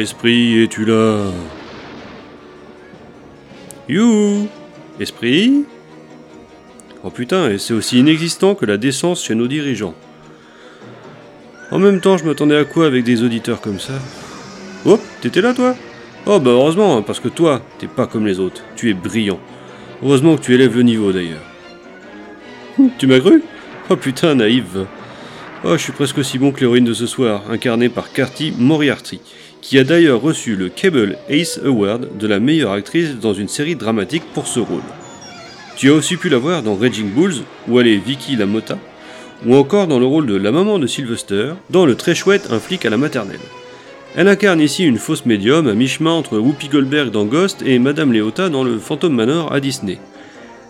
Esprit, es-tu là? You Esprit? Oh putain, et c'est aussi inexistant que la décence chez nos dirigeants. En même temps, je m'attendais à quoi avec des auditeurs comme ça? Oh, t'étais là toi? Oh bah heureusement, hein, parce que toi, t'es pas comme les autres, tu es brillant. Heureusement que tu élèves le niveau d'ailleurs. tu m'as cru? Oh putain, naïve. Oh, je suis presque aussi bon que l'héroïne de ce soir, incarnée par Carty Moriarty, qui a d'ailleurs reçu le Cable Ace Award de la meilleure actrice dans une série dramatique pour ce rôle. Tu as aussi pu la voir dans Raging Bulls, où elle est Vicky Lamotta, ou encore dans le rôle de la maman de Sylvester, dans le très chouette Un flic à la maternelle. Elle incarne ici une fausse médium à mi-chemin entre Whoopi Goldberg dans Ghost et Madame Leota dans le Phantom Manor à Disney.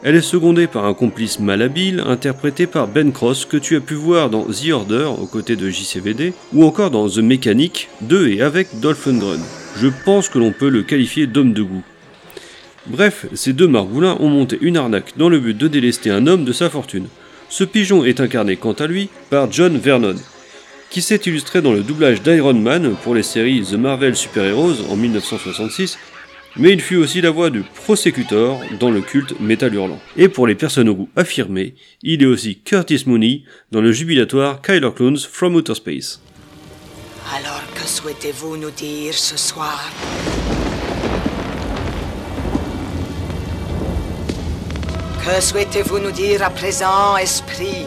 Elle est secondée par un complice malhabile interprété par Ben Cross que tu as pu voir dans The Order aux côtés de JCVD ou encore dans The Mechanic de et avec Dolph Lundgren. Je pense que l'on peut le qualifier d'homme de goût. Bref, ces deux margoulins ont monté une arnaque dans le but de délester un homme de sa fortune. Ce pigeon est incarné quant à lui par John Vernon, qui s'est illustré dans le doublage d'Iron Man pour les séries The Marvel Super Heroes en 1966, mais il fut aussi la voix du Prosecutor dans le culte Metal Hurlant. Et pour les personnes au goût affirmé, il est aussi Curtis Mooney dans le jubilatoire Kyler Clones from Outer Space. Alors que souhaitez-vous nous dire ce soir? Que souhaitez-vous nous dire à présent, esprit?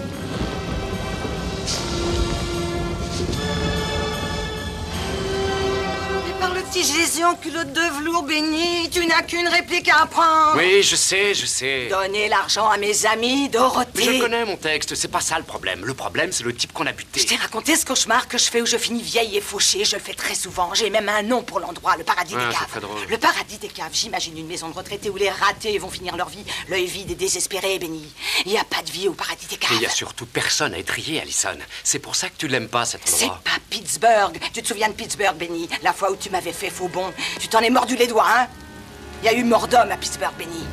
Petit Jésus en culotte de velours béni, tu n'as qu'une réplique à apprendre. Oui, je sais, je sais. Donnez l'argent à mes amis, Dorothée. Mais je connais mon texte, c'est pas ça le problème. Le problème, c'est le type qu'on a buté. Je t'ai raconté ce cauchemar que je fais où je finis vieille et fauchée. Je le fais très souvent. J'ai même un nom pour l'endroit, le paradis Ouais, des c'est caves. très drôle. Le paradis des caves. J'imagine une maison de retraités où les ratés vont finir leur vie, l'œil vide et désespéré, béni. Il n'y a pas de vie au paradis des caves. Et il y a surtout personne à étrier, Allison. C'est pour ça que tu l'aimes pas, cet C'est endroit. pas Pittsburgh. Tu te souviens de Pittsburgh, Benny? La fois où tu m'avais fait faux bon. Tu t'en es mordu les doigts, hein? Il y a eu mort d'homme à Pittsburgh, Benny.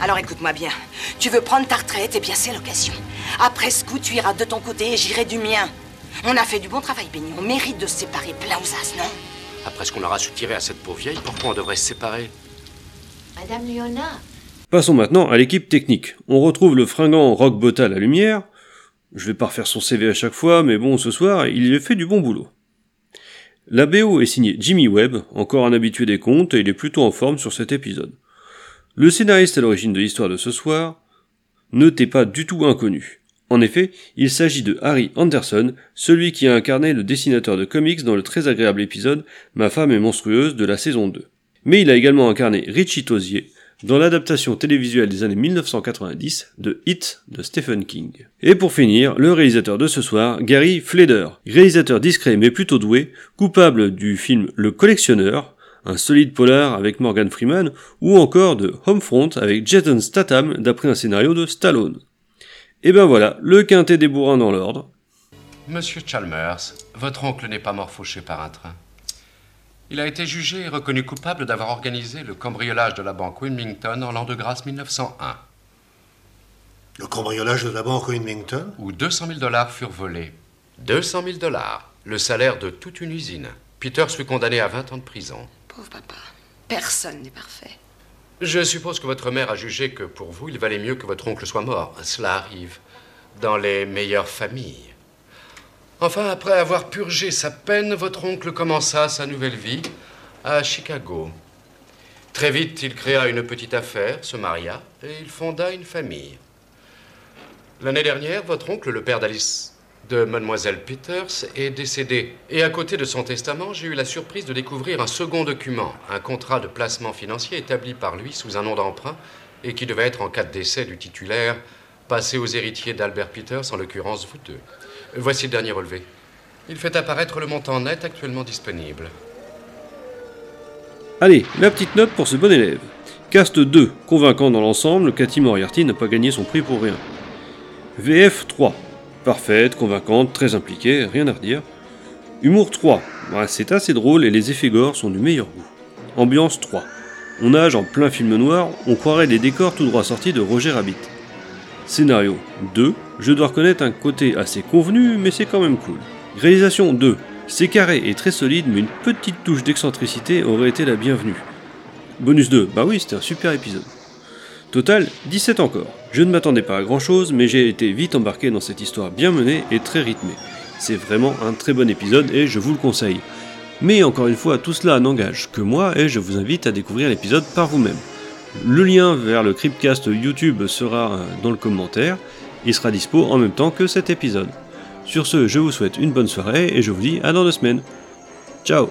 Alors écoute-moi bien. Tu veux prendre ta retraite, et bien c'est l'occasion. Après ce coup, tu iras de ton côté et j'irai du mien. On a fait du bon travail, Benny. On mérite de se séparer plein aux as, non? Après ce qu'on aura soutiré à cette pauvre vieille, pourquoi on devrait se séparer? Madame Léona, Passons maintenant à l'équipe technique. On retrouve le fringant Rock Botta à la lumière. Je vais pas refaire son CV à chaque fois, mais bon, ce soir, il y a fait du bon boulot. La BO est signée Jimmy Webb, encore un habitué des contes, et il est plutôt en forme sur cet épisode. Le scénariste à l'origine de l'histoire de ce soir ne t'est pas du tout inconnu. En effet, il s'agit de Harry Anderson, celui qui a incarné le dessinateur de comics dans le très agréable épisode Ma femme est monstrueuse de la saison 2. Mais il a également incarné Richie Tozier dans l'adaptation télévisuelle des années 1990 de Hit de Stephen King. Et pour finir, le réalisateur de ce soir, Gary Fleder, réalisateur discret mais plutôt doué, coupable du film Le Collectionneur, un solide polar avec Morgan Freeman, ou encore de Homefront avec Jason Statham d'après un scénario de Stallone. Et ben voilà, le quintet des bourrins dans l'ordre. Monsieur Chalmers, votre oncle n'est pas mort fauché par un train. Il a été jugé et reconnu coupable d'avoir organisé le cambriolage de la banque Wilmington en l'an de grâce 1901, Le cambriolage de la banque Wilmington? Où 200 000 dollars furent volés. 200 000 dollars, le salaire de toute une usine. Peters fut condamné à 20 ans de prison. Pauvre papa. Personne n'est parfait. Je suppose que votre mère a jugé que pour vous, il valait mieux que votre oncle soit mort. Cela arrive dans les meilleures familles. Enfin, après avoir purgé sa peine, votre oncle commença sa nouvelle vie à Chicago. Très vite, il créa une petite affaire, se maria et il fonda une famille. L'année dernière, votre oncle, le père d'Alice de mademoiselle Peters, est décédé. Et à côté de son testament, j'ai eu la surprise de découvrir un second document, un contrat de placement financier établi par lui sous un nom d'emprunt et qui devait être, en cas de décès du titulaire, passé aux héritiers d'Albert Peters, en l'occurrence vous deux. Voici le dernier relevé. Il fait apparaître le montant net actuellement disponible. Allez, la petite note pour ce bon élève. Cast 2, convaincant dans l'ensemble, Cathy Moriarty n'a pas gagné son prix pour rien. VF 3, parfaite, convaincante, très impliquée, rien à redire. Humour 3, ouais, c'est assez drôle et les effets gore sont du meilleur goût. Ambiance 3, on nage en plein film noir, on croirait des décors tout droit sortis de Roger Rabbit. Scénario 2, je dois reconnaître un côté assez convenu, mais c'est quand même cool. Réalisation 2, C'est carré et très solide, mais une petite touche d'excentricité aurait été la bienvenue. Bonus 2, bah oui, c'était un super épisode. Total, 17 encore. Je ne m'attendais pas à grand chose, mais j'ai été vite embarqué dans cette histoire bien menée et très rythmée. C'est vraiment un très bon épisode et je vous le conseille. Mais encore une fois, tout cela n'engage que moi et je vous invite à découvrir l'épisode par vous-même. Le lien vers le Cryptcast YouTube sera dans le commentaire. Il sera dispo en même temps que cet épisode. Sur ce, je vous souhaite une bonne soirée et je vous dis à dans deux semaines. Ciao